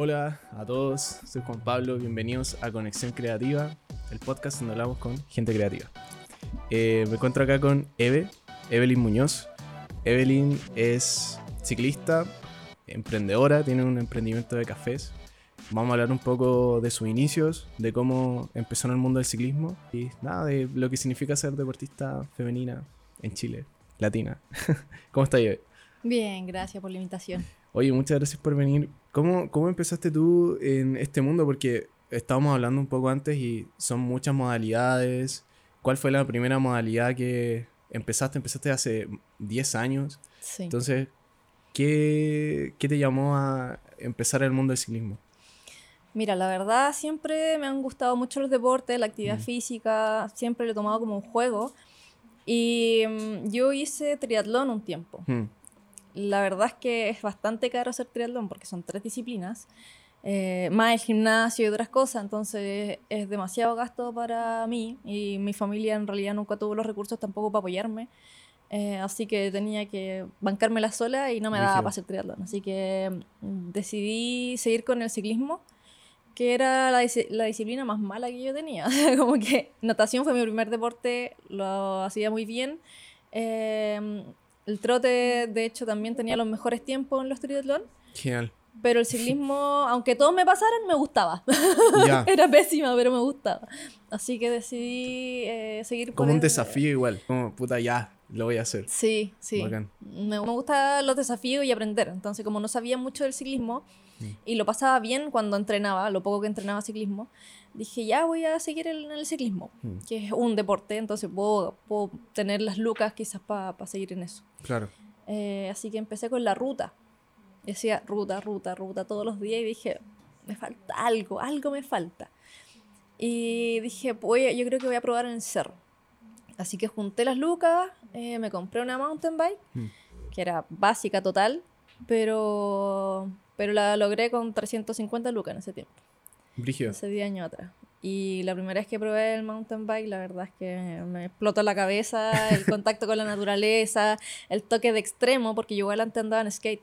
Hola a todos, soy Juan Pablo, bienvenidos a Conexión Creativa, el podcast donde hablamos con gente creativa. Eh, me encuentro acá con Eve, Evelyn Muñoz. Evelyn es ciclista, emprendedora, tiene un emprendimiento de cafés. Vamos a hablar un poco de sus inicios, de cómo empezó en el mundo del ciclismo y nada, de lo que significa ser deportista femenina en Chile, latina. ¿Cómo está Eve? Bien, gracias por la invitación. Oye, muchas gracias por venir. ¿Cómo, ¿Cómo empezaste tú en este mundo? Porque estábamos hablando un poco antes y son muchas modalidades. ¿Cuál fue la primera modalidad que empezaste? Empezaste hace 10 años. Sí. Entonces, ¿qué, ¿qué te llamó a empezar el mundo del ciclismo? Mira, la verdad siempre me han gustado mucho los deportes, la actividad Mm. física, siempre lo he tomado como un juego. Y mm, yo hice triatlón un tiempo. Hmm, La verdad es que es bastante caro hacer triatlón porque son tres disciplinas, eh, más el gimnasio y otras cosas, entonces es demasiado gasto para mí y mi familia en realidad nunca tuvo los recursos tampoco para apoyarme, eh, así que tenía que bancármela sola y no me daba para hacer triatlón, así que mm, decidí seguir con el ciclismo que era la, dis- la disciplina más mala que yo tenía. Como que natación fue mi primer deporte, lo hacía muy bien. Eh, el trote, de hecho, también tenía los mejores tiempos en los triatlón. Genial. Pero el ciclismo, aunque todos me pasaran, me gustaba. Ya. Era pésima, pero me gustaba. Así que decidí eh, seguir por Como un el- desafío igual. Como, puta, ya, lo voy a hacer. Sí, sí. Bacán. Me, me gustan los desafíos y aprender. Entonces, como no sabía mucho del ciclismo Y lo pasaba bien cuando entrenaba, lo poco que entrenaba ciclismo, dije, ya voy a seguir el- en el ciclismo, Mm. que es un deporte, entonces puedo, puedo tener las lucas quizás para seguir en eso. Claro. Eh, así que empecé con la ruta. Decía ruta, ruta, ruta todos los días y dije, me falta algo, algo me falta. Y dije, voy, a- yo creo que voy a probar en el cerro. Así que junté las lucas, eh, me compré una mountain bike, Mm. que era básica total, pero, pero la logré con 350 lucas en ese tiempo, Brígido. hace 10 años atrás. Y la primera vez que probé el mountain bike, la verdad es que me explotó la cabeza, el contacto con la naturaleza, el toque de extremo, porque yo igual antes andaba en skate.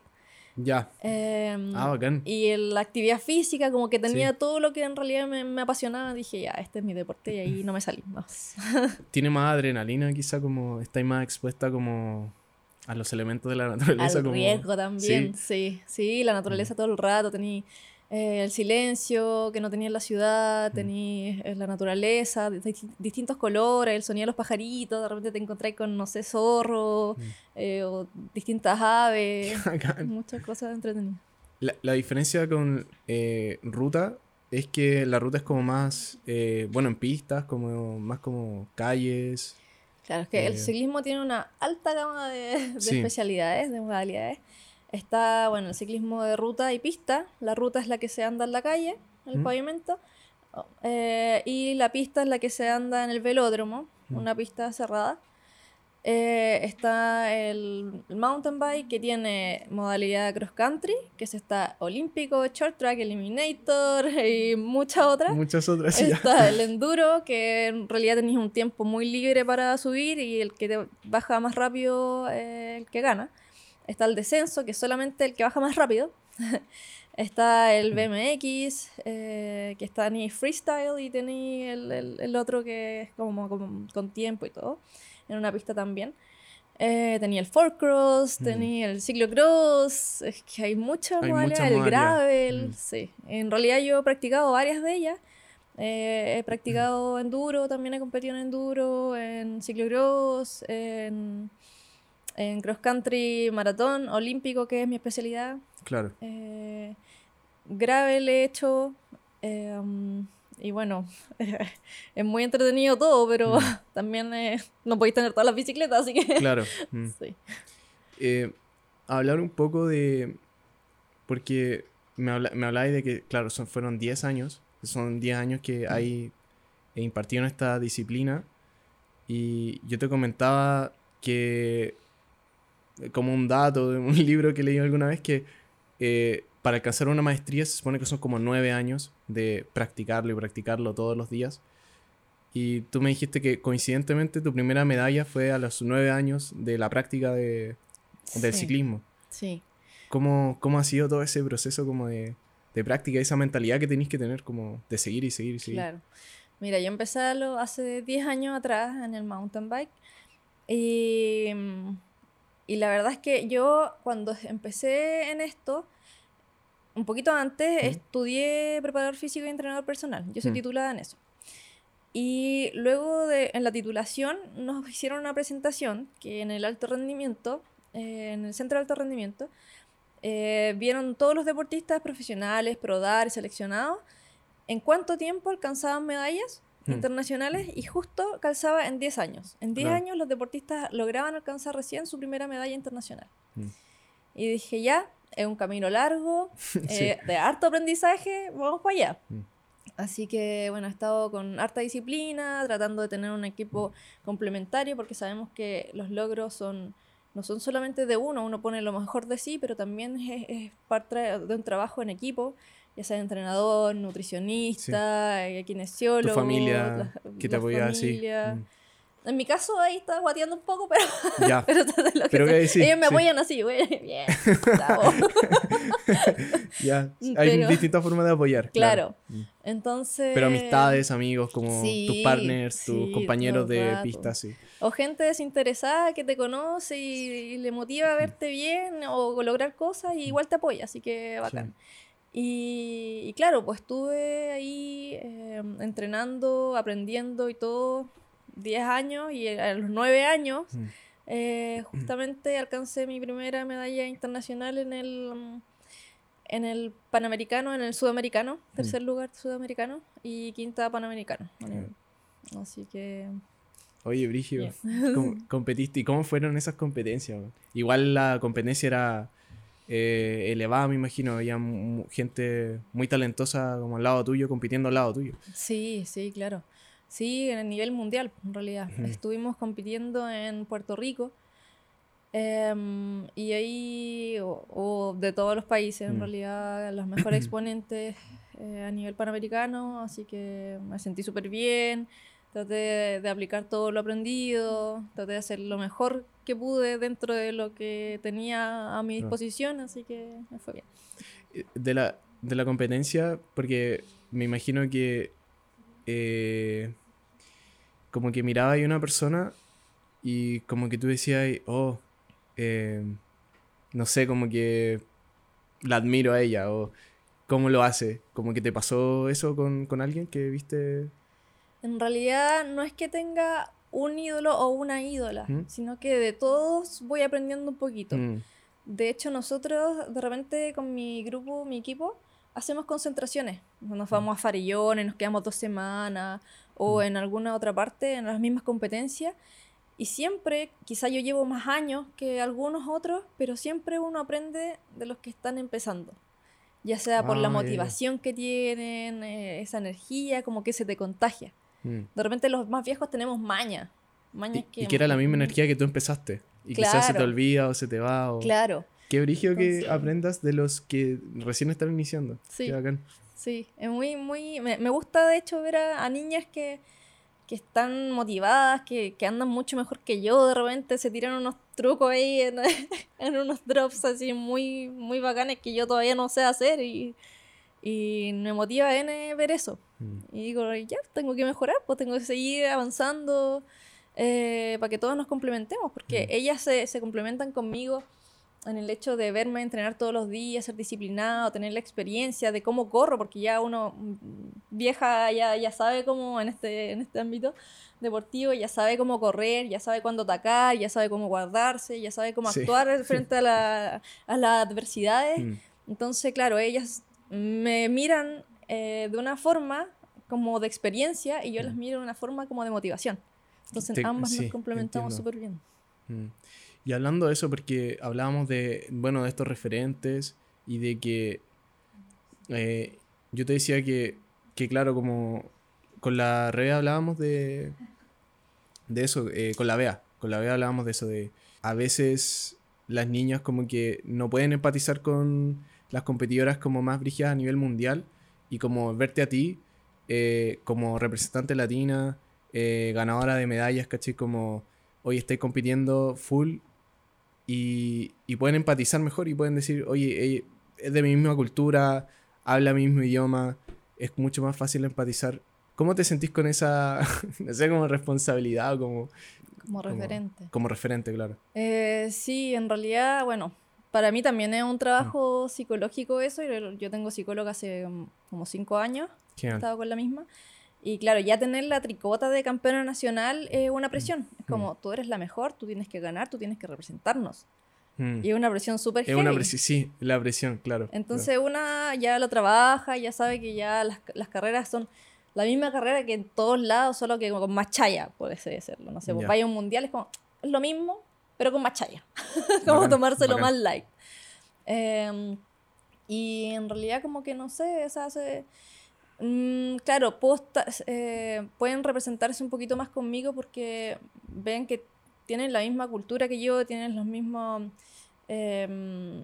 Ya. Em, Ah, bacán. y el- la actividad física, como que tenía Sí. todo lo que en realidad me, me apasionaba, dije, ya, este es mi deporte y ahí no me salí más. Tiene más adrenalina, quizá como estáis más expuesta como a los elementos de la naturaleza. Al como... riesgo también, Sí. sí, sí, la naturaleza todo el rato, tenía eh, el silencio que no tenía en la ciudad, tenía eh, la naturaleza, distintos colores, el sonido de los pajaritos, de repente te encontrás con, no sé, zorro, Mm. eh, o distintas aves, muchas cosas entretenidas. La, la diferencia con eh, ruta es que la ruta es como más, eh, bueno, en pistas, como más como calles. Claro, es que el Eh, ciclismo tiene una alta gama de, de Sí. especialidades, de modalidades. Está, bueno, el ciclismo de ruta y pista. La ruta es la que se anda en la calle, en el Mm. pavimento. Eh, y la pista es la que se anda en el velódromo, Mm. una pista cerrada. Eh, está el, mountain bike que tiene modalidad cross country, que es está olímpico, short track, eliminator y muchas otras. Muchas otras. sí, ya. Está el enduro, que en realidad tenéis un tiempo muy libre para subir y el que te baja más rápido es el que gana. Está el descenso, que es solamente el que baja más rápido. está el BMX, eh, que está ni freestyle y tenéis el, el- el otro que es como, como con tiempo y todo, en una pista también. Eh, tenía el four cross, Mm. tenía el ciclocross, es que hay muchas Hay modalidades, muchas el gravel, Mm. sí. En realidad yo he practicado varias de ellas. Eh, he practicado enduro, también he competido en enduro, en ciclocross, en, en cross country, maratón, olímpico, que es mi especialidad. Claro. Eh, gravel he hecho. um, y bueno, es muy entretenido todo, pero Mm. también eh, no podéis tener todas las bicicletas, así que. Claro. mm. sí. Eh, hablar un poco de. Porque me, habla, me habláis de que, claro, son, fueron 10 años. Son 10 años que hay e impartieron esta disciplina. Y yo te comentaba que, eh, como un dato de un libro que leí alguna vez, que eh, para alcanzar una maestría se supone que son como 9 años de practicarlo y practicarlo todos los días. Y tú me dijiste que coincidentemente tu primera medalla fue a los 9 años de la práctica de, del Sí, ciclismo. Sí. ¿Cómo, ¿Cómo ha sido todo ese proceso como de de práctica, esa mentalidad que tenéis que tener como de seguir y seguir y seguir. Claro. Mira, yo empecé a lo- hace 10 años atrás en el mountain bike y, y la verdad es que yo cuando empecé en esto, un poquito antes, ¿Mm? estudié preparador físico y entrenador personal. Yo soy Mm. titulada en eso. Y luego de, en la titulación nos hicieron una presentación que en el alto rendimiento, eh, en el centro de alto rendimiento, eh, vieron todos los deportistas profesionales, prodar seleccionados, en cuánto tiempo alcanzaban medallas Mm. internacionales y justo calzaba en 10 años. En 10 Claro. años los deportistas lograban alcanzar recién su primera medalla internacional. Mm. Y dije, ya, es un camino largo, eh, de harto aprendizaje, vamos para allá. Mm. Así que, bueno, he estado con harta disciplina, tratando de tener un equipo complementario, porque sabemos que los logros son no son solamente de uno, uno pone lo mejor de sí, pero también es, es parte de un trabajo en equipo, ya sea entrenador, nutricionista, eh, kinesiólogo, Tu familia la- que te la apoya así. familia. Mm. En mi caso ahí está guateando un poco, pero, Ya. pero, lo que Pero que sí, ellos me sí. apoyan así, güey, bien. Ya. Hay Pero- distintas formas de apoyar. Claro. Mm. Entonces... Pero amistades, amigos, como Sí, tus partners, tus compañeros de rato. pista, sí. O gente desinteresada que te conoce y, y le motiva a verte bien o lograr cosas y igual te apoya, así que bacán. Y, y claro, pues estuve ahí eh, entrenando, aprendiendo y todo 10 años y a los 9 años Mm. eh, justamente alcancé mi primera medalla internacional en el, mm, en el Panamericano, en el Sudamericano, tercer lugar Sudamericano y quinta Panamericano. Así que... Oye, Brigio, ¿cómo- competiste. ¿Y cómo fueron esas competencias? Igual la competencia era eh, elevada, me imagino. Había gente muy talentosa como al lado tuyo, compitiendo al lado tuyo. Sí, sí, claro. Sí, en el nivel mundial, en realidad. Estuvimos compitiendo en Puerto Rico. em, y ahí, o, o de todos los países, en Mm. realidad, los mejores exponentes eh, a nivel panamericano. Así que me sentí súper bien. Traté de, de aplicar todo lo aprendido. Traté de hacer lo mejor que pude dentro de lo que tenía a mi disposición. Así que me fue bien. Eh, De la, de la competencia, porque me imagino que eh, como que miraba ahí una persona y como que tú decías, oh, eh, no sé, como que la admiro a ella o cómo lo hace. Como que te pasó eso con, con alguien que viste. En realidad no es que tenga un ídolo o una ídola, ¿Mm? sino que de todos voy aprendiendo un poquito. Mm, De hecho, nosotros de repente con mi grupo, mi equipo, hacemos concentraciones. Nos vamos a Farillones, nos quedamos dos semanas o Mm. en alguna otra parte, en las mismas competencias. Y siempre, quizá yo llevo más años que algunos otros, pero siempre uno aprende de los que están empezando. Ya sea por Ah, la ya. motivación que tienen, eh, esa energía, como que se te contagia. mm. De repente los más viejos tenemos maña. Mañas Y, y que era la misma energía que tú empezaste. Y quizás se te Claro. olvida o se te va. O... Claro, Qué brigio que aprendas de los que recién están iniciando. Sí. Qué bacán. sí. Es muy, muy... Me, me gusta de hecho ver a, a niñas que, que están motivadas, que, que andan mucho mejor que yo. De repente se tiran unos trucos ahí en, en unos drops así muy, muy bacanes que yo todavía no sé hacer y, y me motiva en ver eso. Mm. Y digo, ya, tengo que mejorar, pues tengo que seguir avanzando eh, para que todos nos complementemos, porque Mm. ellas se, se complementan conmigo en el hecho de verme entrenar todos los días, ser disciplinado, tener la experiencia de cómo corro, porque ya uno mm, vieja ya, ya sabe cómo en este, en este ámbito deportivo, ya sabe cómo correr, ya sabe cuándo atacar, ya sabe cómo guardarse, ya sabe cómo Sí. actuar frente a, la- a las adversidades. Mm. Entonces, claro, ellas me miran eh, de una forma como de experiencia y yo las Mm. miro de una forma como de motivación. Entonces, Te- ambas sí, nos complementamos súper bien. Mm. Y hablando de eso, porque hablábamos de, bueno, de estos referentes y de que eh, yo te decía que, que, claro, como con la Rebe hablábamos de, de eso, eh, con la Bea, con la Bea hablábamos de eso, de a veces las niñas como que no pueden empatizar con las competidoras como más brígidas a nivel mundial y como verte a ti eh, como representante latina, ganadora de medallas, ¿cachai? Como hoy estoy compitiendo full y, y pueden empatizar mejor y pueden decir, oye, ella es de mi misma cultura, habla el mismo idioma, es mucho más fácil empatizar. ¿Cómo te sentís con esa, no sé, como responsabilidad o como... Como referente. Como referente, claro. Eh, sí, en realidad, bueno, para mí también es un trabajo psicológico eso. Yo, yo tengo psicóloga hace mm, como cinco años. He estado con la misma. Y claro, ya tener la tricota de campeona nacional es una presión. Es como, tú eres la mejor, tú tienes que ganar, tú tienes que representarnos. Mm. Y es una presión súper Es una presión, sí, la presión, claro. Entonces una ya lo trabaja, ya sabe que ya las, las, carreras son la misma carrera que en todos lados, solo que con más chaya, puede serlo. No sé, pues vaya a un mundial, es como, es lo mismo, pero con más chaya. como tomárselo más light. Em, y en realidad como que no sé, se hace... Mm, claro, eh, pueden representarse un poquito más conmigo porque ven que tienen la misma cultura que yo, tienen los mismos, em,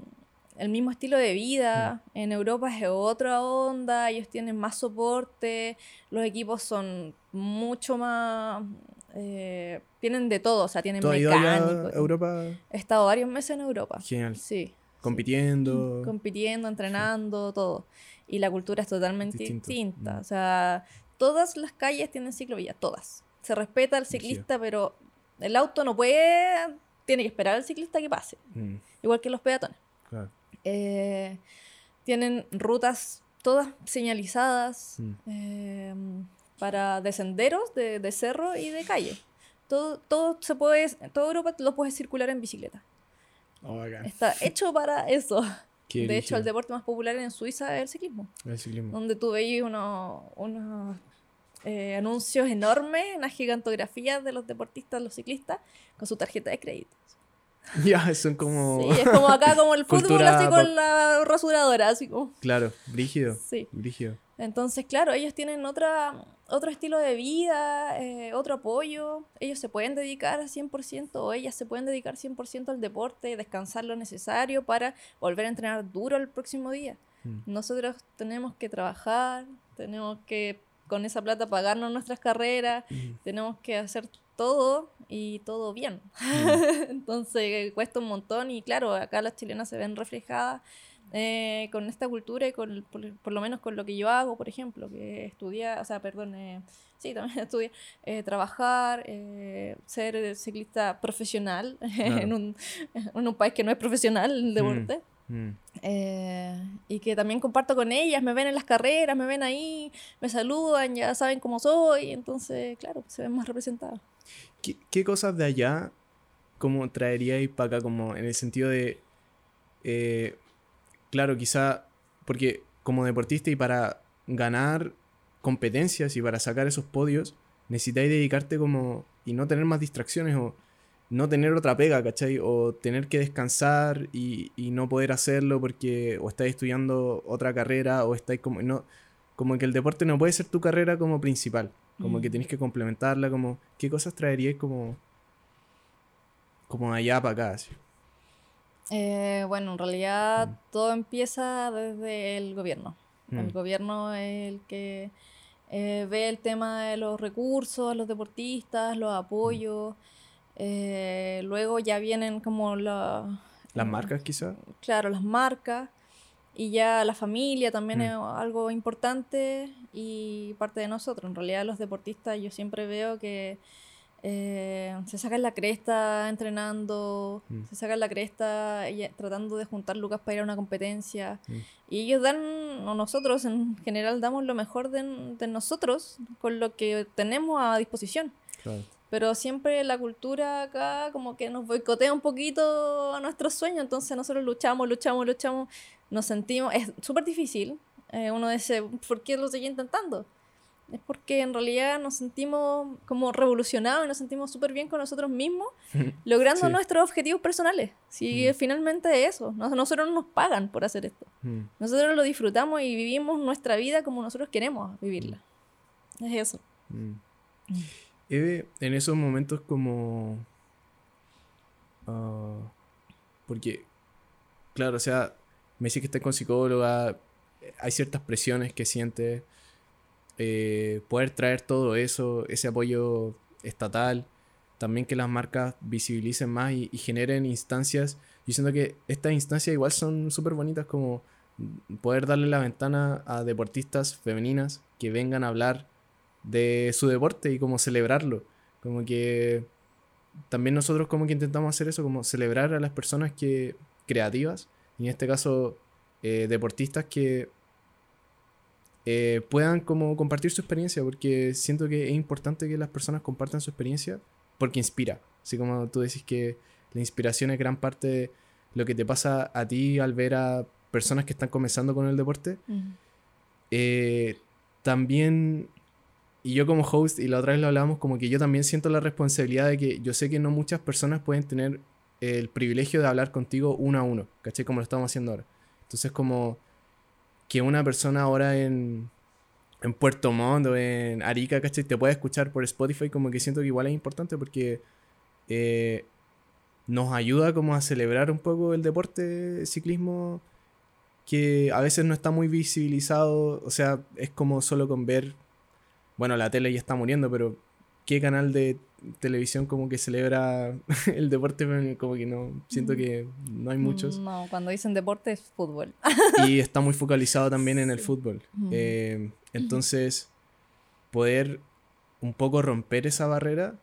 el mismo estilo de vida. En Europa es otra onda, ellos tienen más soporte, los equipos son mucho más... Eh, tienen de todo, o sea, tienen mecánicos. Europa? He estado varios meses en Europa. Genial. Sí. Compitiendo. Compitiendo, entrenando, todo. Y la cultura es totalmente distinta. Mm. O sea, todas las calles tienen ciclovía, todas. Se respeta al ciclista, pero el auto no puede, tiene que esperar al ciclista que pase. Mm. Igual que los peatones. Eh, tienen rutas todas señalizadas mm. eh, para descenderos de, de, cerro y de calle. Todo, todo se puede, toda Europa lo puedes circular en bicicleta. Oh, Está hecho para eso. de hecho, el deporte más popular en Suiza es el ciclismo. El ciclismo. Donde tú veis unos, unos eh, anuncios enormes, unas gigantografías de los deportistas, los ciclistas, con su tarjeta de crédito. Ya, son como... Sí, es como acá como el fútbol así con la rasuradora, así como... Claro, brígido. Sí. Brígido. Entonces, claro, ellos tienen otra, otro estilo de vida, eh, otro apoyo. Ellos se pueden dedicar 100% o ellas se pueden dedicar 100% al deporte, descansar lo necesario para volver a entrenar duro el próximo día. Mm. Nosotros tenemos que trabajar, tenemos que con esa plata pagarnos nuestras carreras, mm. tenemos que hacer todo y todo bien. Mm. Entonces cuesta un montón y claro, acá las chilenas se ven reflejadas eh, con esta cultura y con, por, lo menos con lo que yo hago, por ejemplo, que estudiar, o sea, perdón, eh, sí, también estudiar, eh, trabajar, ser ciclista profesional en, un, en, un, país que no es profesional el mm, deporte. Mm. y que también comparto con ellas, me ven en las carreras, me ven ahí, me saludan, ya saben cómo soy, entonces, claro, se ven más representadas. ¿Qué, cosas de allá como traeríais para acá, como en el sentido de, eh, claro, quizá, porque como deportista y para ganar competencias y para sacar esos podios, necesitáis dedicarte como y no tener más distracciones o no tener otra pega, ¿cachai? O tener que descansar y, y no poder hacerlo porque o estáis estudiando otra carrera o estáis como... No, como que el deporte no puede ser tu carrera como principal. Como que tenés que complementarla, como, ¿qué cosas traerías como, como allá para acá? Eh, bueno, en realidad mm. todo empieza desde el gobierno. El mm. gobierno es el que eh, ve el tema de los recursos, los deportistas, los apoyos. Eh, luego ya vienen como la, las marcas quizás. Claro, las marcas. Y ya la familia también mm. es algo importante y parte de nosotros. En realidad los deportistas yo siempre veo que eh, se sacan la cresta entrenando, mm. se sacan la cresta tratando de juntar lucas para ir a una competencia. Mm. Y ellos dan, o nosotros en general damos lo mejor de, de nosotros con lo que tenemos a disposición. Pero siempre la cultura acá como que nos boicotea un poquito a nuestros sueños, entonces nosotros luchamos, luchamos, luchamos nos sentimos, es súper difícil, eh, uno dice, ¿por qué lo sigue intentando? Es porque en realidad nos sentimos como revolucionados y nos sentimos súper bien con nosotros mismos, logrando nuestros objetivos personales. Si mm. finalmente es eso, nosotros no nos pagan por hacer esto. Mm. Nosotros lo disfrutamos y vivimos nuestra vida como nosotros queremos vivirla. Mm. Es eso. Eve, en esos momentos como... Ah, porque, claro, o sea, me dice que está con psicóloga, hay ciertas presiones que siente, eh, poder traer todo eso, ese apoyo estatal, también que las marcas visibilicen más y, generen instancias. Yo siento que estas instancias igual son súper bonitas como poder darle la ventana a deportistas femeninas que vengan a hablar de su deporte y como celebrarlo. Como que también nosotros como que intentamos hacer eso, como celebrar a las personas que creativas, y en este caso eh, deportistas que eh, puedan como compartir su experiencia, porque siento que es importante que las personas compartan su experiencia porque inspira. Así como tú decís que la inspiración es gran parte de lo que te pasa a ti al ver a personas que están comenzando con el deporte. Eh, también, y yo como host, y la otra vez lo hablábamos, como que yo también siento la responsabilidad de que yo sé que no muchas personas pueden tener el privilegio de hablar contigo uno a uno, ¿cachai? Como lo estamos haciendo ahora. Entonces, como que una persona ahora en, en Puerto Montt o en Arica, ¿cachai? Te puede escuchar por Spotify, como que siento que igual es importante porque eh, nos ayuda como a celebrar un poco el deporte ciclismo que a veces no está muy visibilizado, o sea, es como solo con ver, bueno, la tele ya está muriendo, pero ¿qué canal de televisión como que celebra el deporte como que no siento que no hay muchos. No cuando dicen deporte es fútbol. Y está muy focalizado también en el fútbol. Eh, entonces poder un poco romper esa barrera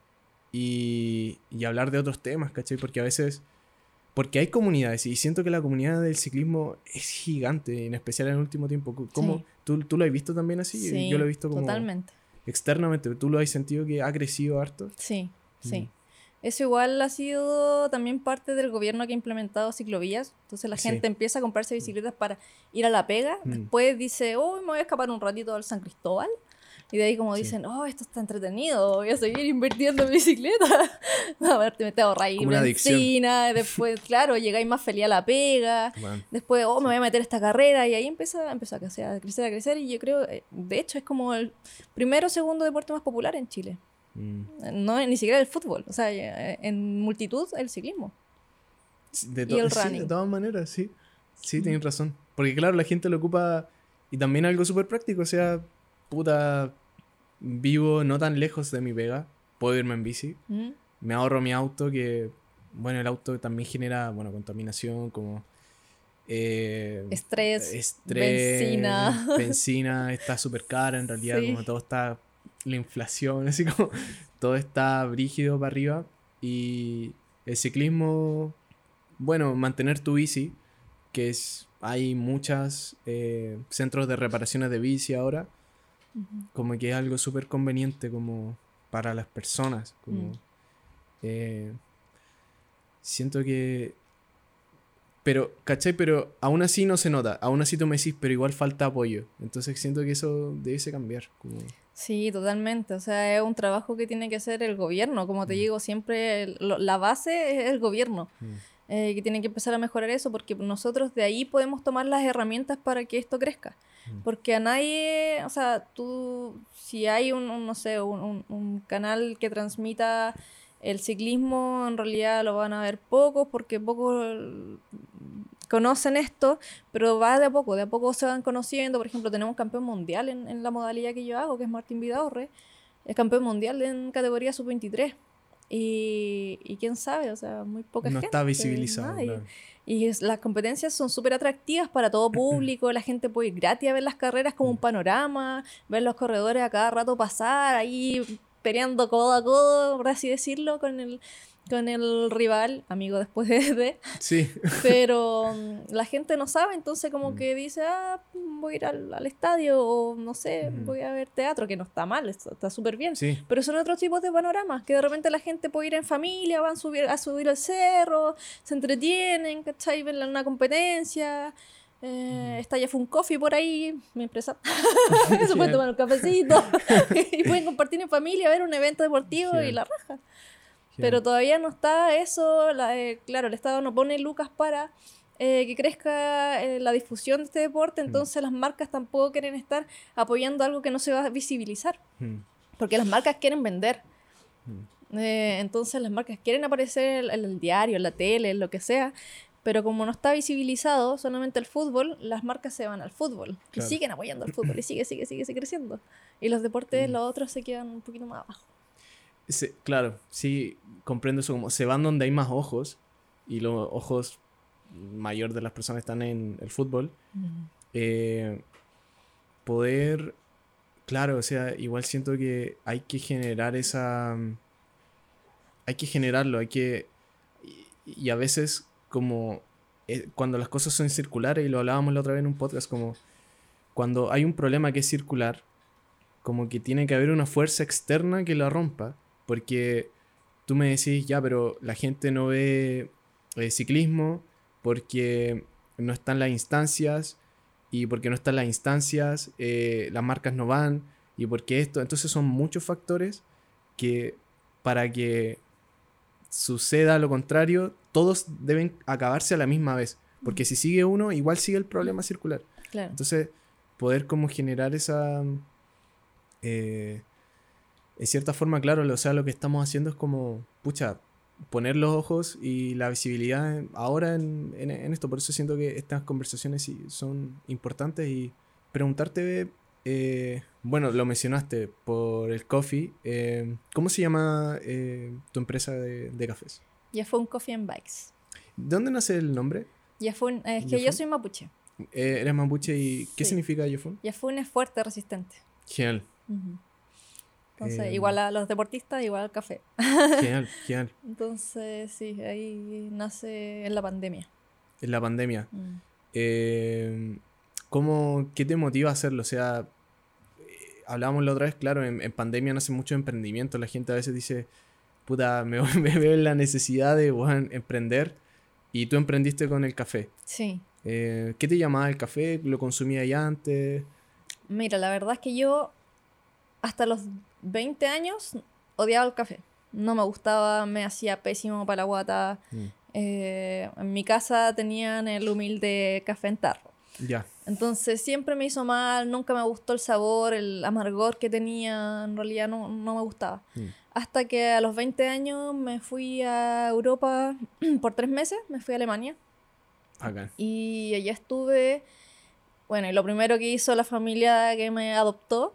y, y, hablar de otros temas ¿cachai? porque a veces porque hay comunidades y siento que la comunidad del ciclismo es gigante en especial en el último tiempo. ¿Cómo, ¿tú, ¿tú, lo has visto también así? Sí, yo lo he visto como totalmente externamente, ¿tú lo has sentido que ha crecido harto? Sí, sí. Mm. Eso igual ha sido también parte del gobierno que ha implementado ciclovías. Entonces la gente empieza a comprarse mm. bicicletas para ir a la pega. Mm. Después dice, oh, me voy a escapar un ratito al San Cristóbal. Y de ahí como dicen, oh, esto está entretenido, voy a seguir invirtiendo en bicicleta. a ver, te metes a ahorrar benzina, después, claro, llegáis más feliz a la pega, después, oh, me voy a meter esta carrera, y ahí empieza, empieza a, crecer, a crecer, a crecer, y yo creo, eh, de hecho, es como el primero o segundo deporte más popular en Chile. Mm. No, ni siquiera el fútbol, o sea, eh, en multitud el ciclismo. De y el running. de todas maneras, sí. Sí, tienes razón. Porque claro, la gente lo ocupa y también algo súper práctico, o sea, puta, vivo no tan lejos de mi vega, puedo irme en bici, mm. me ahorro mi auto, que, bueno, el auto también genera, bueno, contaminación, como... Eh, estrés, benzina. Benzina está súper cara en realidad, como todo está, la inflación, así como todo está brígido para arriba. Y el ciclismo, bueno, mantener tu bici, que es, hay muchos eh, centros de reparaciones de bici ahora, como que es algo súper conveniente como para las personas. Como, mm. eh, siento que... Pero, ¿cachai? Pero aún así no se nota. Aún así tú me decís, pero igual falta apoyo. Entonces siento que eso debe cambiar. Como... Sí, totalmente. O sea, es un trabajo que tiene que hacer el gobierno. Como te mm. digo, siempre la base es el gobierno. Mm. Eh, que tiene que empezar a mejorar eso porque nosotros de ahí podemos tomar las herramientas para que esto crezca. Mm. Porque a nadie, o sea, tú, si hay un, no sé, un, un, canal que transmita el ciclismo, en realidad lo van a ver pocos porque pocos conocen esto, pero va de a poco, de a poco se van conociendo. Por ejemplo, tenemos un campeón mundial en, en la modalidad que yo hago, que es Martín Vidorre, es campeón mundial en categoría sub-23. Y, y, quién sabe, o sea, muy poca gente. No está visibilizado. Y las competencias son súper atractivas para todo público, la gente puede ir gratis a ver las carreras como un mm. panorama, ver los corredores a cada rato pasar, ahí peleando codo a codo, por así decirlo, con el, con el rival, amigo después de, Sí. Pero mm, la gente no sabe, entonces como mm. que dice, ah, voy a ir al, estadio o no sé, voy a ver teatro, que no está mal, está súper bien. Sí. Pero son otros tipos de panoramas, que de repente la gente puede ir en familia, van a subir, a subir al cerro, se entretienen, ¿cachai? Ven una competencia. Eh, está ya fue un coffee por ahí, mi empresa. se pueden tomar un cafecito y pueden compartir en familia, ver un evento deportivo y la raja. Pero todavía no está eso, eh, claro, el Estado no pone lucas para eh, que crezca eh, la difusión de este deporte, mm. entonces las marcas tampoco quieren estar apoyando algo que no se va a visibilizar, mm. porque las marcas quieren vender. Mm. entonces las marcas quieren aparecer en el diario, en la tele, en lo que sea, pero como no está visibilizado solamente el fútbol, las marcas se van al fútbol y siguen apoyando al fútbol y sigue, sigue, sigue, sigue creciendo. Y los deportes, los otros se quedan un poquito más abajo claro, sí, comprendo eso. Como se van donde hay más ojos y los ojos mayor de las personas están en el fútbol, eh, poder, claro, o sea, igual siento que hay que generar esa, hay que generarlo, hay que, y, y a veces como eh, cuando las cosas son circulares, y lo hablábamos la otra vez en un podcast, como cuando hay un problema que es circular, como que tiene que haber una fuerza externa que la rompa, porque tú me decís, ya, pero la gente no ve eh, ciclismo porque no están las instancias y porque no están las instancias, eh, las marcas no van y porque esto, entonces son muchos factores que para que suceda lo contrario, todos deben acabarse a la misma vez, porque si sigue uno, igual sigue el problema circular. Claro. Entonces, poder como generar esa... eh, en cierta forma, claro, o sea, lo que estamos haciendo es como, pucha, poner los ojos y la visibilidad ahora en, en- en esto. Por eso siento que estas conversaciones sí son importantes y preguntarte, eh, bueno, lo mencionaste por el coffee, eh, ¿cómo se llama eh, tu empresa de, de cafés? Yafun Coffee and Bikes. ¿De dónde nace el nombre? Yafun, es que yo Yafun. soy mapuche. ¿Eres mapuche y qué Sí. significa Yofun? Yafun es fuerte, resistente. Genial. Entonces, Em. igual a los deportistas, igual al café. genial, genial. Entonces, sí, ahí nace en la pandemia. En la pandemia. Mm. Eh, ¿cómo, ¿Qué te motiva a hacerlo? O sea, eh, hablábamos la otra vez, claro, en, en pandemia nace mucho emprendimiento. La gente a veces dice, puta, me, me veo en la necesidad de emprender. Y tú emprendiste con el café. Sí. Eh, ¿Qué te llamaba el café? ¿Lo consumías ya antes? Mira, la verdad es que yo hasta los 20 años odiaba el café. No me gustaba, me hacía pésimo para la guata. Mm. Eh, en mi casa tenían el humilde café en tarro. Ya. Entonces siempre me hizo mal, nunca me gustó el sabor, el amargor que tenía, en realidad no, no me gustaba. Mm. Hasta que a los 20 años me fui a Europa por tres meses, me fui a Alemania Acá. y allá estuve, bueno, y lo primero que hizo la familia que me adoptó.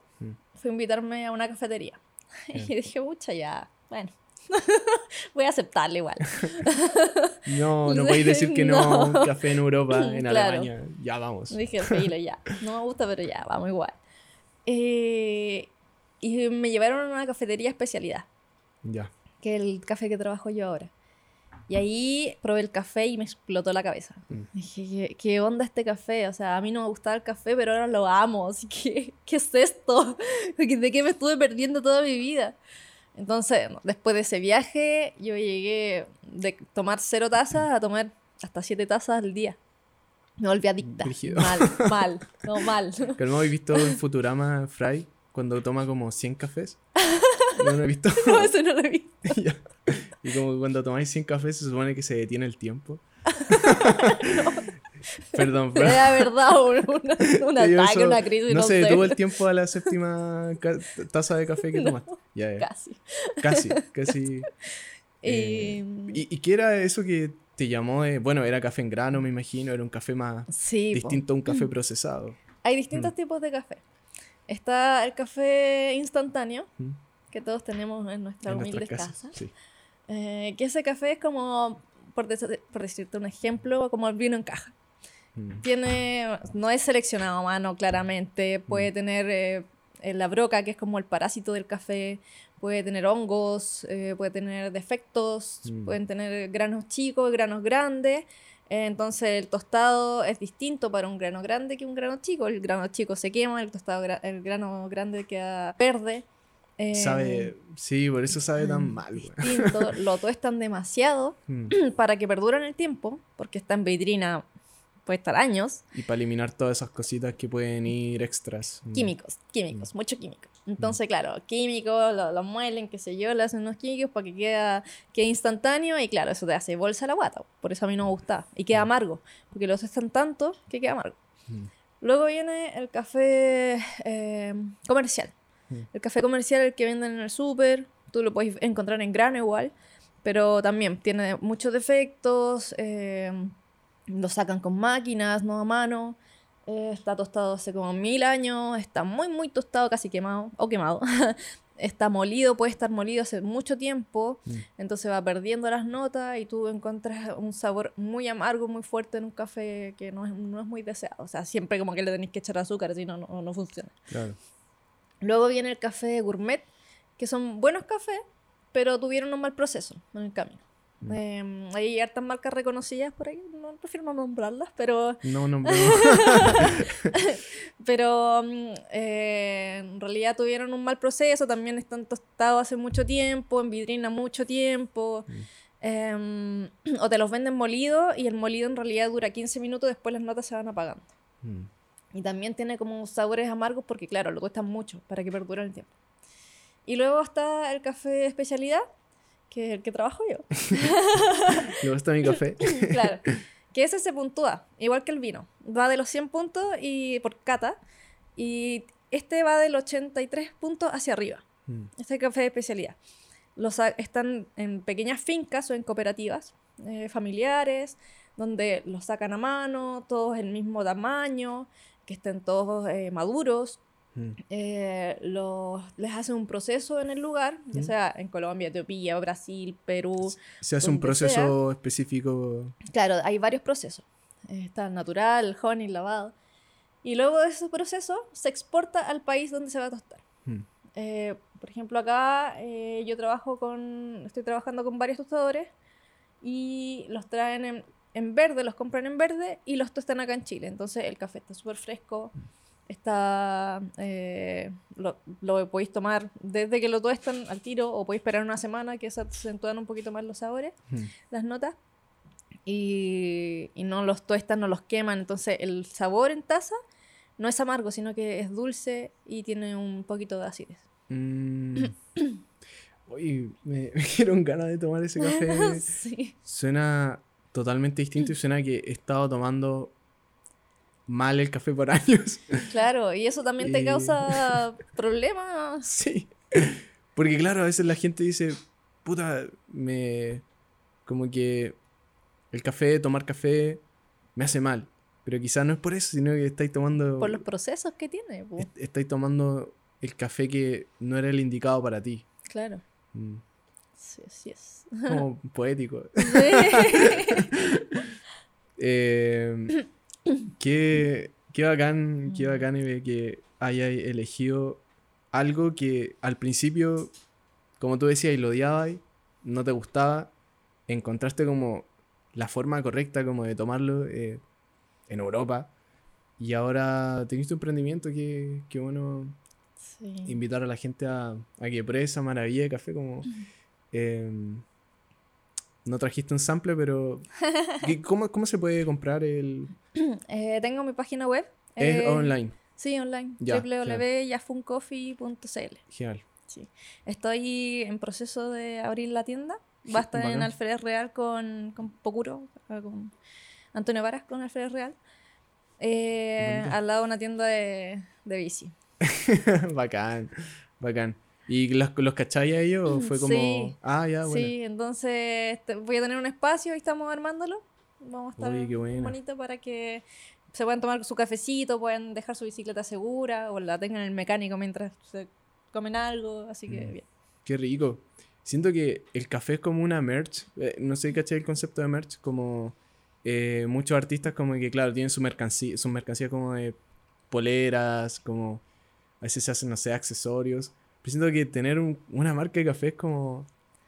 Fue invitarme a una cafetería. Bien. Y dije, mucha ya, bueno, voy a aceptarle igual. No, no podéis decir que no, No. café en Europa, en Claro. Alemania. Ya vamos. Dije, filo, ya. No me gusta, pero ya, vamos igual. Eh, y me llevaron a una cafetería especialidad, Ya. que es el café que trabajo yo ahora. Y ahí probé el café y me explotó la cabeza. Mm. Dije, ¿qué, qué onda este café? O sea, a mí no me gustaba el café, pero ahora lo amo. Así que, ¿qué es esto? ¿De qué me estuve perdiendo toda mi vida? Entonces, después de ese viaje, yo llegué de tomar cero tazas a tomar hasta siete tazas al día. Me volví adicta. Brígido. Mal, mal, no mal. Que no habéis visto en Futurama Fry cuando toma como 100 cafés. No lo he visto. No, eso no lo vi. Ya. Y como cuando tomáis 100 cafés se supone que se detiene el tiempo. Perdón, Pero era verdad un, un- ataque, eso- una crisis, no, no, se sé. detuvo el tiempo a la séptima taza de café que tomaste. Ya, ya. Casi. Casi, casi. Eh, Y- ¿y, qué era eso que te llamó de, bueno, era café en grano, me imagino, era un café más sí, po. distinto a un café procesado? Hay distintos Mm. tipos de café. Está el café instantáneo, ¿Mm? Que todos tenemos en nuestras En casas. Sí. Eh, que ese café es como, por, por decirte un ejemplo, como el vino en caja. Mm. Tiene, no es seleccionado a mano, claramente. Puede Mm. tener eh, la broca, que es como el parásito del café. Puede tener hongos, eh, puede tener defectos, Mm. pueden tener granos chicos, granos grandes. Entonces el tostado es distinto para un grano grande que un grano chico. El grano chico se quema, el tostado gra- el grano grande queda verde. Eh, Sabe, sí, por eso sabe tan mal. güey. distinto. Lo tuestan demasiado Mm. para que perduren el tiempo, porque está en vitrina, puede estar años. Y para eliminar todas esas cositas que pueden ir extras. Mm. Químicos, químicos, mucho químico. Entonces, claro, químicos, lo, lo muelen, qué sé yo, le hacen unos químicos para que quede instantáneo y claro, eso te hace bolsa la guata. Por eso a mí no me gusta. Y queda amargo, porque lo están tanto que queda amargo. Mm. Luego viene el café eh, comercial. El café comercial, el que venden en el súper, tú lo puedes encontrar en grano igual, pero también tiene muchos defectos, eh, lo sacan con máquinas, no a mano, eh, está tostado hace como mil años, está muy, muy tostado, casi quemado, o quemado. está molido, puede estar molido hace mucho tiempo, Mm. entonces va perdiendo las notas y tú encuentras un sabor muy amargo, muy fuerte en un café que no es, no es muy deseado. O sea, siempre como que le tenéis que echar azúcar, si no, no, no funciona. Claro. Luego viene el café gourmet, que son buenos cafés, pero tuvieron un mal proceso en el camino. Mm. Eh, hay hartas marcas reconocidas por ahí, no prefiero no nombrarlas, pero, No, no, no. pero mm, eh, en realidad tuvieron un mal proceso, también están tostados hace mucho tiempo, en vidrina mucho tiempo, eh, o te los venden molidos y el molido en realidad dura 15 minutos, después las notas se van apagando. Mm. Y también tiene como sabores amargos porque, claro, lo cuestan mucho para que perdure el tiempo. Y luego está el café de especialidad, que es el que trabajo yo. ¿Le gusta mi café? claro. Que ese se puntúa, igual que el vino. Va de los 100 puntos y por cata. Y este va del 83 puntos hacia arriba. Mm. Este café de especialidad. Los están en pequeñas fincas o en cooperativas eh, familiares, donde los sacan a mano, todos el mismo tamaño, que estén todos eh, maduros. Mm. Eh, los, les hacen un proceso en el lugar, ya Mm. sea en Colombia, Etiopía, Brasil, Perú. Se hace un proceso específico. Claro, hay varios procesos. Está el natural, el honey, el lavado. Y luego de ese proceso se exporta al país donde se va a tostar. Mm. Eh, por ejemplo, acá yo trabajo con, estoy trabajando con varios tostadores y los traen en, en verde, los compran en verde y los tostan acá en Chile. Entonces el café está súper fresco, está, eh, lo, lo podéis tomar desde que lo tuestan al tiro o podéis esperar una semana que se acentúan un poquito más los sabores, Mm. las notas. Y, y no los tuestan, no los queman. Entonces el sabor en taza no es amargo, sino que es dulce y tiene un poquito de acidez. Mm. Me, me dieron ganas de tomar ese café. sí. Suena totalmente distinto y suena que he estado tomando mal el café por años. Claro, y eso también te Y- causa problemas. sí. Porque claro, a veces la gente dice, puta, me... Como que el café, tomar café, me hace mal. Pero quizás no es por eso, sino que estáis tomando... Por los procesos que tiene. est- estáis tomando el café que no era el indicado para ti. Claro. Mm. Sí, así es. Como poético. Eh, qué, qué bacán, qué bacán Eve, que hayas elegido algo que al principio, como tú decías, y lo odiabas, no te gustaba, encontraste como la forma correcta como de tomarlo eh, en Europa. Y ahora tenés tu emprendimiento, que, que bueno Sí. invitar a la gente a, a que pruebe esa maravilla de café como... eh, no trajiste un sample, pero... ¿qué- ¿Cómo, cómo se puede comprar el...? Eh, tengo mi página web. Es eh, online. Sí, online. Ya, www.yafuncoffee.cl Genial. Sí. Estoy en proceso de abrir la tienda. Va a estar en Bacán. Alfred Real con, con Pocuro, eh, con Antonio Varas con Alfred Real. Eh, al lado de una tienda de, de bici. bacán, bacán. ¿Y los, los cachai a ellos o fue como... Sí. Ah, ya, bueno. Sí, entonces voy a tener un espacio y estamos armándolo. Vamos a estar Uy, qué bonito para que se puedan tomar su cafecito, puedan dejar su bicicleta segura o la tengan en el mecánico mientras se comen algo. Así que Mm. bien. Qué rico. Siento que el café es como una merch. eh, no sé, ¿cachai el concepto de merch? Como eh, muchos artistas como que, claro, tienen su mercancía, su mercancía como de poleras, como a veces se hacen, no sé, accesorios. Pero siento que tener un- una marca de café es como...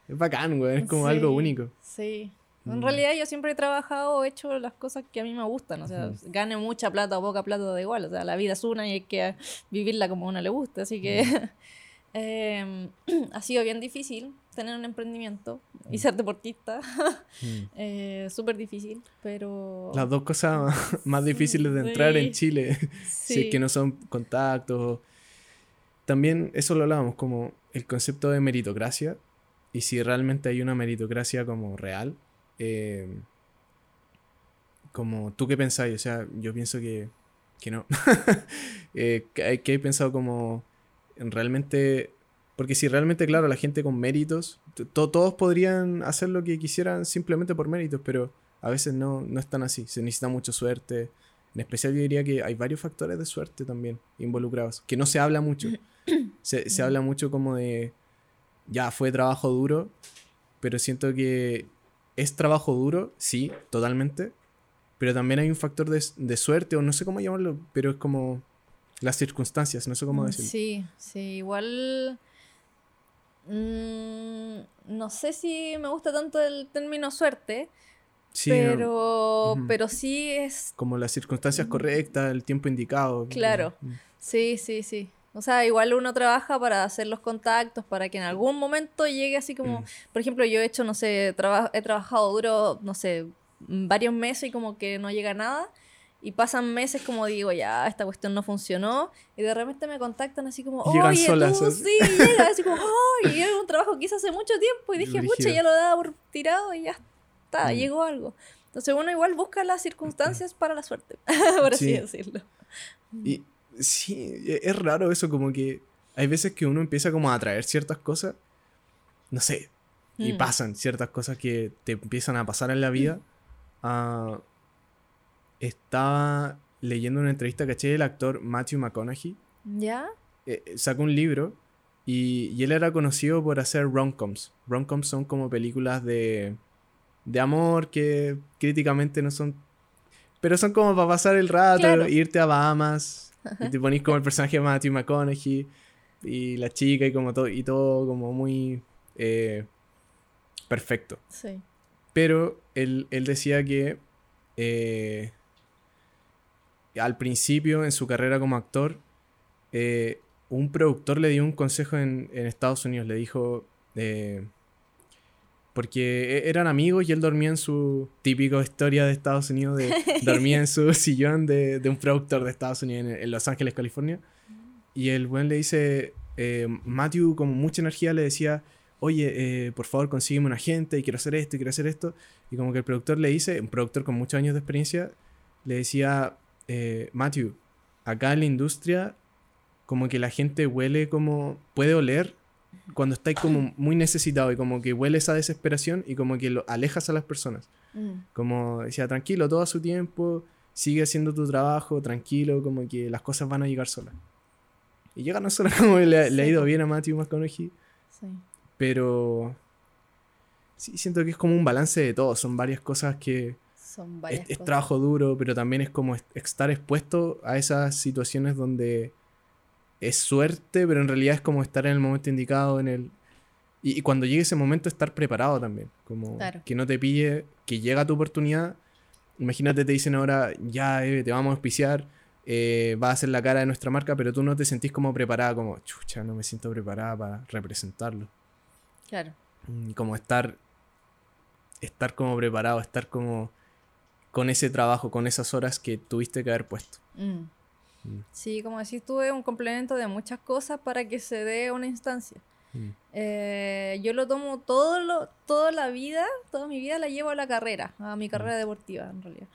Es bacán, güey. Es como algo Sí, único. Sí. Mm. En realidad yo siempre he trabajado o hecho las cosas que a mí me gustan. O sea, Ujú. gane mucha plata o poca plata da igual. O sea, la vida es una y hay que vivirla como a uno le gusta. Así que eh, ha sido bien difícil tener un emprendimiento y Mm. ser deportista. Mm. Eh, Súper difícil, pero... Las dos cosas más, difíciles de entrar en Sí. Chile. Si es que no son contactos. También eso lo hablábamos como el concepto de meritocracia. Y si realmente hay una meritocracia como real. eh, como tú qué pensáis, o sea, yo pienso que, que no. Eh, que, hay pensado como en realmente. Porque si realmente, claro, la gente con méritos, todos podrían hacer lo que quisieran simplemente por méritos, pero a veces no, no es tan así. Se necesita mucha suerte, En especial yo diría que hay varios factores de suerte también involucrados, que no se habla mucho. Se, se habla mucho como de, ya fue trabajo duro, pero siento que es trabajo duro, sí, totalmente, pero también hay un factor de, de suerte, o no sé cómo llamarlo, pero es como las circunstancias, no sé cómo Mm, decirlo. Sí, sí, igual. mm, no sé si me gusta tanto el término suerte, Pero, pero sí es. como las circunstancias correctas, el tiempo indicado. Claro. Sí, sí, sí. O sea, igual uno trabaja para hacer los contactos, para que en algún momento llegue así como. Mm. Por ejemplo, yo he hecho, no sé, traba- he trabajado duro, no sé, varios meses y como que no llega nada. Y pasan meses como digo, ya, esta cuestión no funcionó. Y de repente me contactan así como, llegan oye, solas, tú sí, llega así como, oh, y era un trabajo que hice hace mucho tiempo. Y dije, pucha, ya lo daba por tirado y ya está, Mm. llegó algo. Entonces uno igual busca las circunstancias para la suerte, por así Sí. decirlo. Y sí, e- es raro eso, como que hay veces que uno empieza como a atraer ciertas cosas, no sé, y Mm. pasan ciertas cosas que te empiezan a pasar en la vida. Ah, estaba leyendo una entrevista, caché, del actor Matthew McConaughey. ¿Ya? eh, sacó un libro y, y él era conocido por hacer rom-coms. Rom-coms son como películas de, de amor que críticamente no son... Pero son como para pasar el rato, Claro. irte a Bahamas y te ponís como el personaje de Matthew McConaughey y la chica y como todo, y todo como muy eh, perfecto. Sí. Pero él, él decía que eh, al principio en su carrera como actor, eh, un productor le dio un consejo en, en Estados Unidos. Le dijo, eh, porque e- eran amigos y él dormía en su típica historia de Estados Unidos, de, dormía en su sillón de, de un productor de Estados Unidos en, en Los Ángeles, California. Y el buen le dice, eh, Matthew con mucha energía le decía, oye, eh, por favor consígueme un agente y quiero hacer esto y quiero hacer esto. Y como que el productor le dice, un productor con muchos años de experiencia, le decía, eh, Matthew, acá en la industria como que la gente huele como, puede oler cuando estáis como muy necesitado y como que huele esa desesperación y como que lo alejas a las personas. Mm. Como decía, tranquilo, todo a su tiempo, sigue haciendo tu trabajo, tranquilo, como que las cosas van a llegar solas. Y llegan solas como le, le ha Sí, ido bien a Matthew McConaughey, Sí. pero sí siento que es como un balance de todo, son varias cosas que Son es, varias es cosas. trabajo duro, pero también es como est- estar expuesto a esas situaciones donde es suerte, pero en realidad es como estar en el momento indicado, en el... Y, y cuando llegue ese momento estar preparado también, como Claro. que no te pille, que llega tu oportunidad, imagínate te dicen ahora, ya te vamos a auspiciar, eh, va a ser la cara de nuestra marca, pero tú no te sentís como preparada, como, chucha, no me siento preparada para representarlo. Claro. Mm, como estar estar como preparado, estar como con ese trabajo, con esas horas que tuviste que haber puesto. Mm. Mm. Sí, como decís tú, es un complemento de muchas cosas para que se dé una instancia. Mm. Eh, yo lo tomo todo lo, toda la vida, toda mi vida la llevo a la carrera, a mi carrera deportiva en realidad.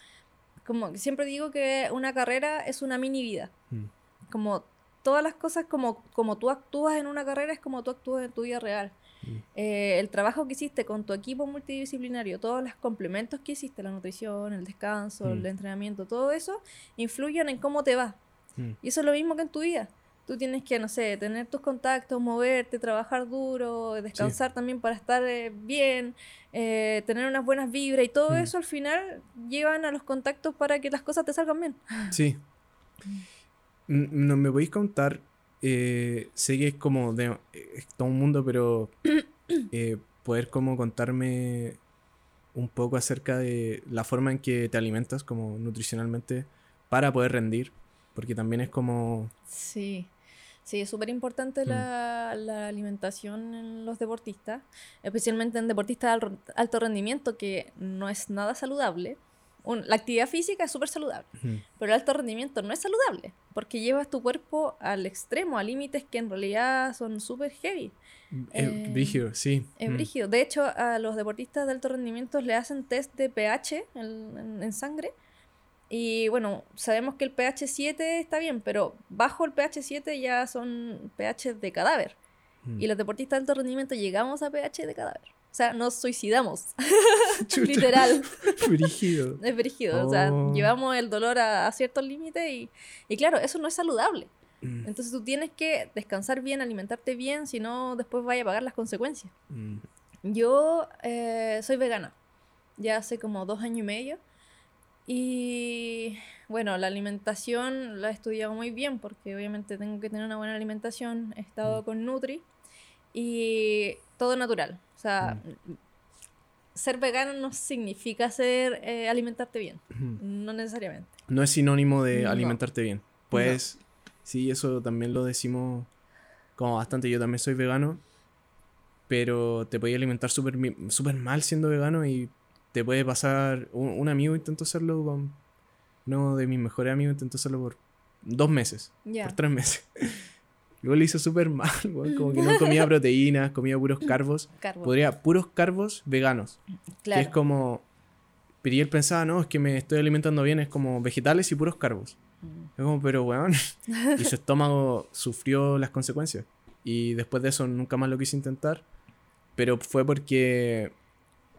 Como siempre digo que una carrera es una mini vida. Mm. Como todas las cosas, como, como tú actúas en una carrera, es como tú actúas en tu vida real. Mm. Eh, el trabajo que hiciste con tu equipo multidisciplinario, todos los complementos que hiciste, la nutrición, el descanso, Mm. el entrenamiento, todo eso, influyen en cómo te va. Mm. Y eso es lo mismo que en tu vida. Tú tienes que, no sé, tener tus contactos, moverte, trabajar duro, descansar también para estar eh, bien, eh, tener unas buenas vibras y todo Mm. eso al final llevan a los contactos para que las cosas te salgan bien. Sí. ¿No me podéis contar? eh, sé que es como de es todo un mundo, pero poder como contarme un poco acerca de la forma en que te alimentas como nutricionalmente para poder rendir, porque también es como Sí, sí, es súper importante la, la alimentación en los deportistas, especialmente en deportistas de al- alto rendimiento, que no es nada saludable. Un- la actividad física es súper saludable, mm, pero el alto rendimiento no es saludable, porque llevas tu cuerpo al extremo, a límites que en realidad son súper heavy. es Eh, brígido, sí. Es mm, brígido. De hecho, a los deportistas de alto rendimiento le hacen test de pH en, en- en sangre. Y bueno, sabemos que el pH 7 está bien, pero bajo el pH 7 ya son pH de cadáver. mm. Y los deportistas de alto rendimiento llegamos a pH de cadáver. O sea, nos suicidamos. Literal. Brígido. Es brígido. O sea, Oh. llevamos el dolor a, a ciertos límites y, y claro, eso no es saludable. Mm, Entonces tú tienes que descansar bien, alimentarte bien, si no después vaya a pagar las consecuencias. mm, Yo eh, soy vegana, ya hace como dos años y medio. Y bueno, la alimentación la he estudiado muy bien porque obviamente tengo que tener una buena alimentación. He estado Mm. con Nutri y todo natural. O sea, ser vegano no significa ser eh, alimentarte bien, mm. no necesariamente. No es sinónimo de No. alimentarte bien. Pues sí, eso también lo decimos como bastante. Yo también soy vegano, pero te podía alimentar súper súper mal siendo vegano y te puede pasar. Un, un amigo intentó hacerlo con. Uno de mis mejores amigos intentó hacerlo por dos meses, Ya. por tres meses. Luego lo hizo súper mal, weón, como que no comía proteínas, comía puros carbos. Carbo. Podría, puros carbos veganos. Claro. Que es como. Pero él pensaba, no, es que me estoy alimentando bien, es como vegetales y puros carbos. Mm. Es como, pero weón. y su estómago sufrió las consecuencias. Y después de eso nunca más lo quise intentar. Pero fue porque.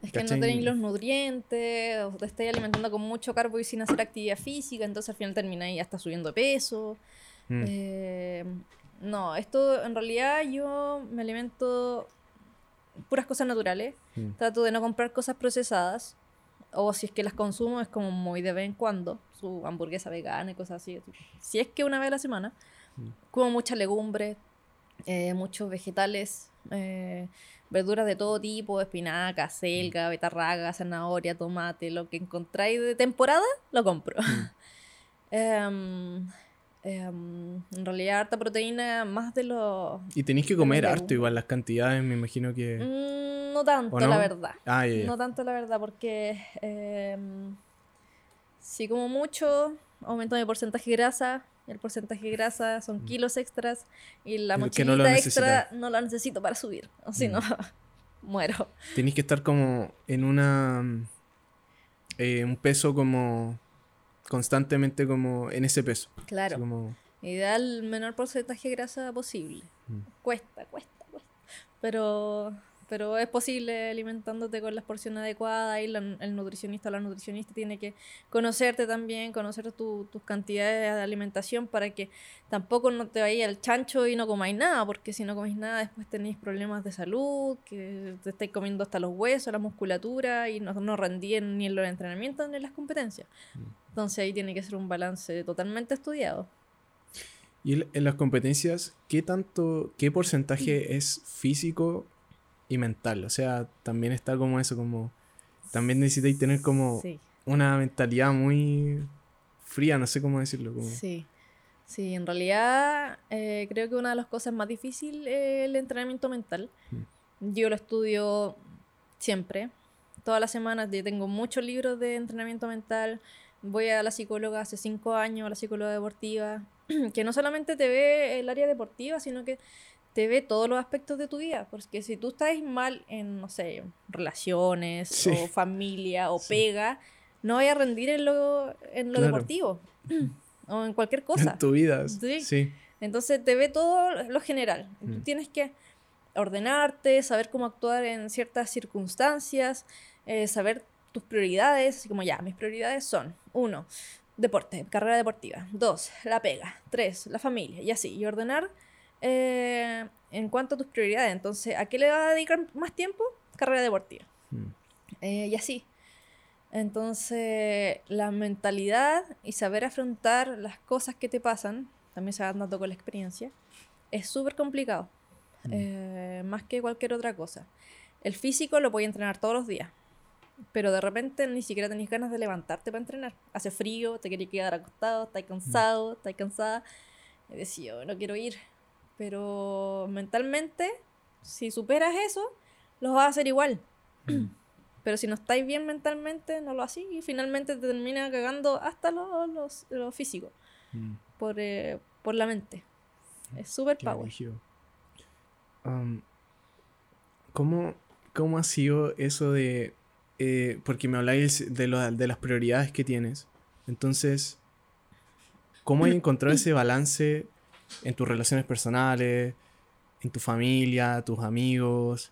Es que ¿Cachai? no tenéis los nutrientes, o te estáis alimentando con mucho carbo y sin hacer actividad física, entonces al final termináis hasta subiendo de peso. mm, Eh, no, esto en realidad yo me alimento puras cosas naturales. mm, Trato de no comprar cosas procesadas. O si es que las consumo es como muy de vez en cuando. Su hamburguesa vegana y cosas así. Si es que una vez a la semana. Mm. Como mucha legumbre, eh, muchos vegetales, eh, verduras de todo tipo, espinaca, selga, betarraga, zanahoria, tomate, lo que encontráis de temporada, lo compro. Em, em, en realidad harta proteína, más de lo... Y tenéis que comer harto, igual las cantidades, me imagino que. Mm, no tanto, la verdad. Ah. No tanto la verdad, porque em, si como mucho, aumento mi porcentaje de grasa. Y El porcentaje de grasa son kilos extras. Y la Mm. Que mochilita no extra no la necesito para subir. O si Mm. no, muero. Tenéis que estar como en una. mm, eh, un peso como. Constantemente como en ese peso. Claro. como- Ideal el menor porcentaje de grasa posible. Mm. Cuesta, cuesta, cuesta. Pero, pero es posible alimentándote con las porciones adecuadas. Y la- el nutricionista o la nutricionista tiene que conocerte también, conocer tu- tus cantidades de alimentación para que tampoco no te vayas al chancho y no comáis nada. Porque si no coméis nada, después tenéis problemas de salud, que te estáis comiendo hasta los huesos, la musculatura y no, no rendí en- ni en los entrenamientos ni en las competencias. Entonces ahí tiene que ser un balance totalmente estudiado. Y en las competencias, ¿qué tanto, qué porcentaje es físico y mental? O sea, también está como eso, como... También necesitáis tener como Sí, una mentalidad muy fría, no sé cómo decirlo. Como... sí. Sí, en realidad eh, creo que una de las cosas más difíciles es el entrenamiento mental. Yo lo estudio siempre. Todas las semanas yo tengo muchos libros de entrenamiento mental. Voy a la psicóloga hace cinco años, a la psicóloga deportiva, que no solamente te ve el área deportiva, sino que te ve todos los aspectos de tu vida. Porque si tú estás mal en, no sé, relaciones, Sí. o familia, o Sí. pega, no vayas a rendir en lo, en lo Claro. deportivo. o en cualquier cosa. En tu vida. Sí. Sí. Entonces te ve todo lo general. Tú Mm. tienes que ordenarte, saber cómo actuar en ciertas circunstancias, eh, saber tus prioridades, así como ya, mis prioridades son, uno, deporte, carrera deportiva, dos, la pega, tres, la familia, y así, y ordenar eh, en cuanto a tus prioridades. Entonces, ¿a qué le vas a dedicar más tiempo? Carrera deportiva. Mm. Eh, y así. Entonces, la mentalidad y saber afrontar las cosas que te pasan, también se va dando con la experiencia, es súper complicado. Mm. eh, más que cualquier otra cosa. El físico lo voy a entrenar todos los días, pero de repente ni siquiera tenéis ganas de levantarte para entrenar. Hace frío, te queréis quedar acostado, estás cansado, estás cansada. Y decís, yo no quiero ir. Pero mentalmente, si superas eso, lo vas a hacer igual. Pero si no estáis bien mentalmente, no lo hacéis y finalmente te termina cagando hasta lo, los- lo físico Mm. por, eh, por la mente. Es super Qué power. ¿cómo, ¿Cómo ha sido eso de... eh, porque me habláis de, lo- de las prioridades que tienes. Entonces, ¿cómo hay encontrado ese balance en tus relaciones personales, en tu familia, tus amigos?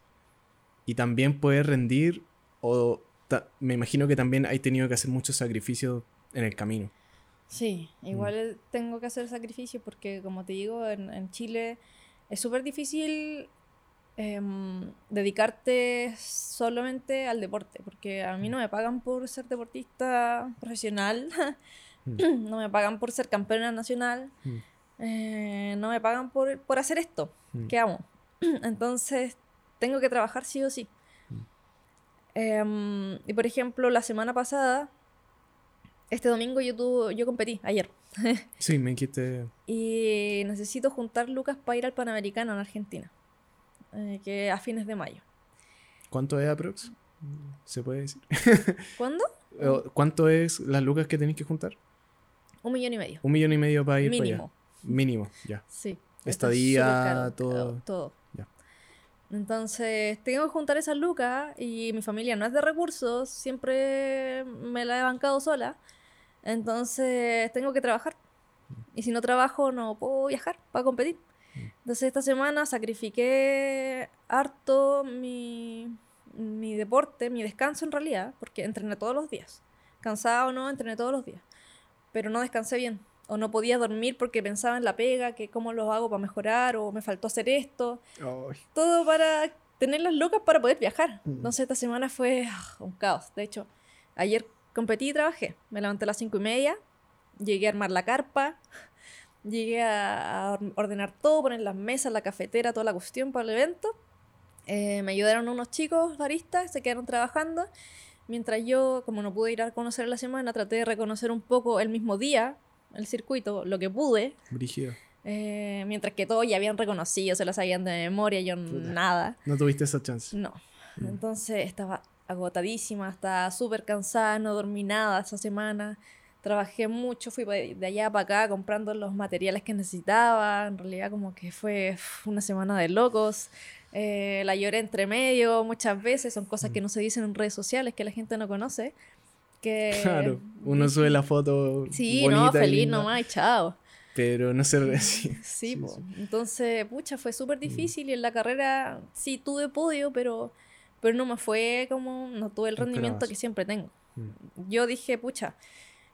y también poder rendir o me imagino que también hay tenido que hacer muchos sacrificios en el camino. Sí, mm. igual tengo que hacer sacrificios porque como te digo, en, Chile es súper difícil em, dedicarte solamente al deporte, porque a mí no me pagan por ser deportista profesional, mm. no me pagan por ser campeona nacional, mm. Eh, no me pagan por, por hacer esto que amo. Entonces tengo que trabajar sí o sí. Em, y por ejemplo, la semana pasada, este domingo yo, yo competí, ayer. sí, me quité. Y necesito juntar lucas para ir al Panamericano en Argentina, eh, que a fines de mayo. ¿Cuánto es aprox? ¿Se puede decir? ¿Cuándo? ¿Cuánto es las lucas que tenéis que juntar? Un millón y medio. Un millón y medio para ir Mínimo. para allá. Mínimo, ya. Sí. Estadía, todo. Todo. Entonces, tengo que juntar esas lucas y mi familia no es de recursos, siempre me la he bancado sola. Entonces, tengo que trabajar. Y si no trabajo, no puedo viajar para competir. Entonces, esta semana sacrifiqué harto mi, mi deporte, mi descanso en realidad, porque entrené todos los días. Cansado o no, entrené todos los días. Pero no descansé bien o no podía dormir porque pensaba en la pega, que cómo lo hago para mejorar, o me faltó hacer esto. Todo para tener las locas para poder viajar. Mm. Entonces esta semana fue ah, un caos. De hecho, ayer competí y trabajé. Me levanté a las cinco y media, llegué a armar la carpa, llegué a, ordenar todo, poner las mesas, la cafetera, toda la cuestión para el evento. Eh, me ayudaron unos chicos baristas, se quedaron trabajando. Mientras yo, como no pude ir a conocer la semana, traté de reconocer un poco el mismo día el circuito, lo que pude. Eh, mientras que todos ya habían reconocido, se lo sabían de memoria, yo nada. No tuviste esa chance. No. Mm. Entonces estaba agotadísima, estaba súper cansada, no dormí nada esa semana. Trabajé mucho, fui de allá para acá comprando los materiales que necesitaba. En realidad como que fue una semana de locos. Eh, la lloré entre medio muchas veces, son cosas que mm. no se dicen en redes sociales, que la gente no conoce. Que... Claro, uno sube la foto. Sí, no, feliz nomás, chao. Pero no se ve Sí, sí, entonces, pucha, fue súper mm. difícil y en la carrera sí tuve podio, pero, pero no me fue como, no tuve el rendimiento que siempre tengo. Mm. Yo dije, pucha,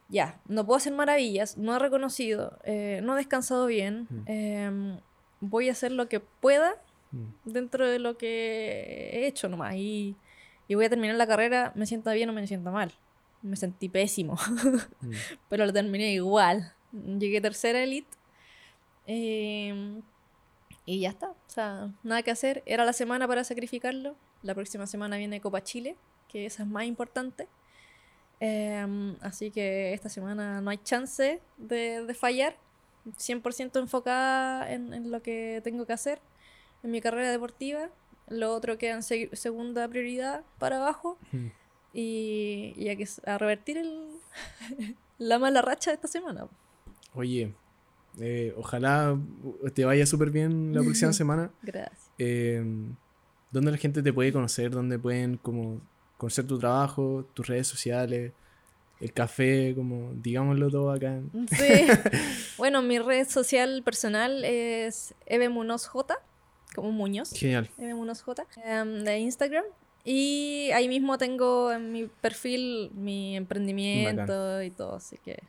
ya, no puedo hacer maravillas, no he reconocido, eh, no he descansado bien, mm. em, voy a hacer lo que pueda dentro de lo que he hecho nomás y, y voy a terminar la carrera, me sienta bien o me sienta mal me sentí pésimo, mm. pero lo terminé igual. Llegué tercera elite em, y ya está. O sea, nada que hacer. Era la semana para sacrificarlo. La próxima semana viene Copa Chile, que esa es más importante. Em, así que esta semana no hay chance de, fallar. 100% enfocada en, lo que tengo que hacer en mi carrera deportiva. Lo otro queda en segunda prioridad para abajo. Y, y a, que, a revertir el, la mala racha de esta semana. Oye, eh, ojalá te vaya súper bien la próxima semana. Gracias. Em, ¿Dónde la gente te puede conocer? ¿Dónde pueden como conocer tu trabajo, tus redes sociales? el café, como digámoslo todo acá. Sí. bueno, mi red social personal es Eve Munoz J, como Muñoz. Genial. Eve Munoz J, em, de Instagram. Y ahí mismo tengo en mi perfil mi emprendimiento y todo, así que...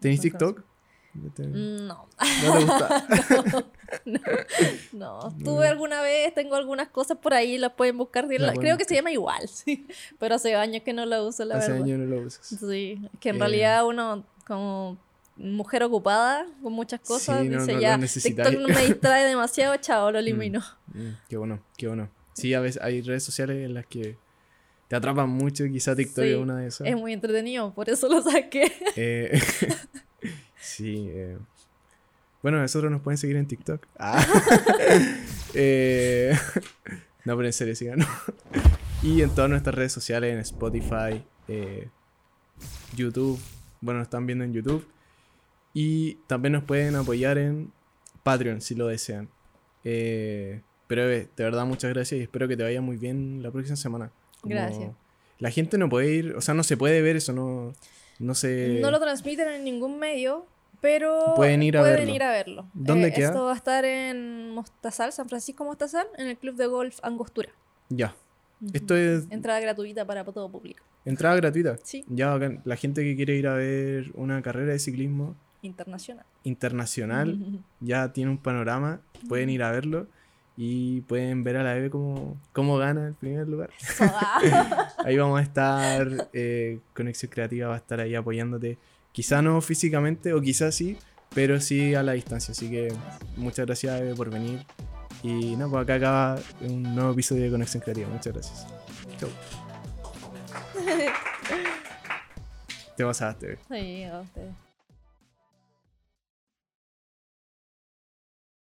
¿Tenés TikTok? Mm, no. ¿No te gusta? no, Tuve alguna vez, tengo algunas cosas por ahí, las pueden buscar. Creo que se llama igual, sí. Pero hace años que no la uso, la verdad. Hace años no lo usas. Sí, que en eh. realidad uno como mujer ocupada con muchas cosas, dice ya, TikTok no me distrae demasiado, chao, lo mm, elimino. Mm, qué bueno, qué bueno. Sí, a veces hay redes sociales en las que te atrapan mucho, quizá TikTok es una de esas. Es muy entretenido, por eso lo saqué. Eh, sí. Eh. Bueno, nosotros nos pueden seguir en TikTok. Ah. Eh, no, pero en serio, sigan. y en todas nuestras redes sociales, en Spotify, YouTube. Bueno, nos están viendo en YouTube. Y también nos pueden apoyar en Patreon si lo desean. Eh, pero de verdad, muchas gracias y espero que te vaya muy bien la próxima semana. gracias. La gente no puede ir, o sea, no se puede ver eso, no, no se... No lo transmiten en ningún medio, pero pueden ir a verlo. Ir a verlo. ¿Dónde eh, queda? Esto va a estar en Mostazal, San Francisco Mostazal, en el Club de Golf Angostura. Ya, Esto es Entrada gratuita para todo público. entrada gratuita. Sí. Ya la gente que quiere ir a ver una carrera de ciclismo Internacional. internacional ya tiene un panorama, pueden ir a verlo y pueden ver a la Eve cómo, cómo gana el primer lugar. Ahí vamos a estar, eh, Conexión Creativa va a estar ahí apoyándote, quizá no físicamente o quizás sí, pero sí a la distancia. Así que muchas gracias Eve por venir. Y no, pues acá acaba un nuevo episodio de Conexión Creativa. Muchas gracias. Chau. Te pasaste. Sí, a ustedes.